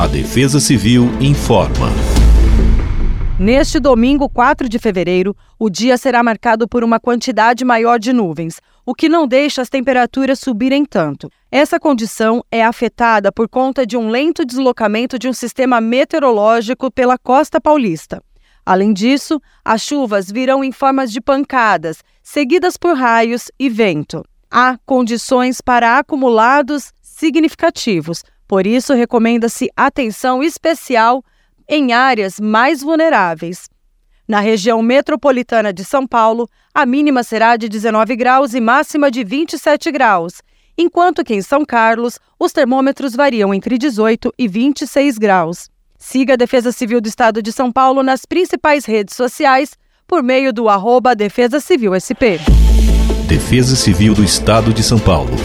A Defesa Civil informa. Neste domingo, 4 de fevereiro, o dia será marcado por uma quantidade maior de nuvens, o que não deixa as temperaturas subirem tanto. Essa condição é afetada por conta de um lento deslocamento de um sistema meteorológico pela costa paulista. Além disso, as chuvas virão em formas de pancadas, seguidas por raios e vento. Há condições para acumulados significativos, por isso recomenda-se atenção especial em áreas mais vulneráveis. Na região metropolitana de São Paulo, a mínima será de 19 graus e máxima de 27 graus, enquanto que em São Carlos os termômetros variam entre 18 e 26 graus. Siga a Defesa Civil do Estado de São Paulo nas principais redes sociais por meio do arroba Defesa Civil SP. Defesa Civil do Estado de São Paulo.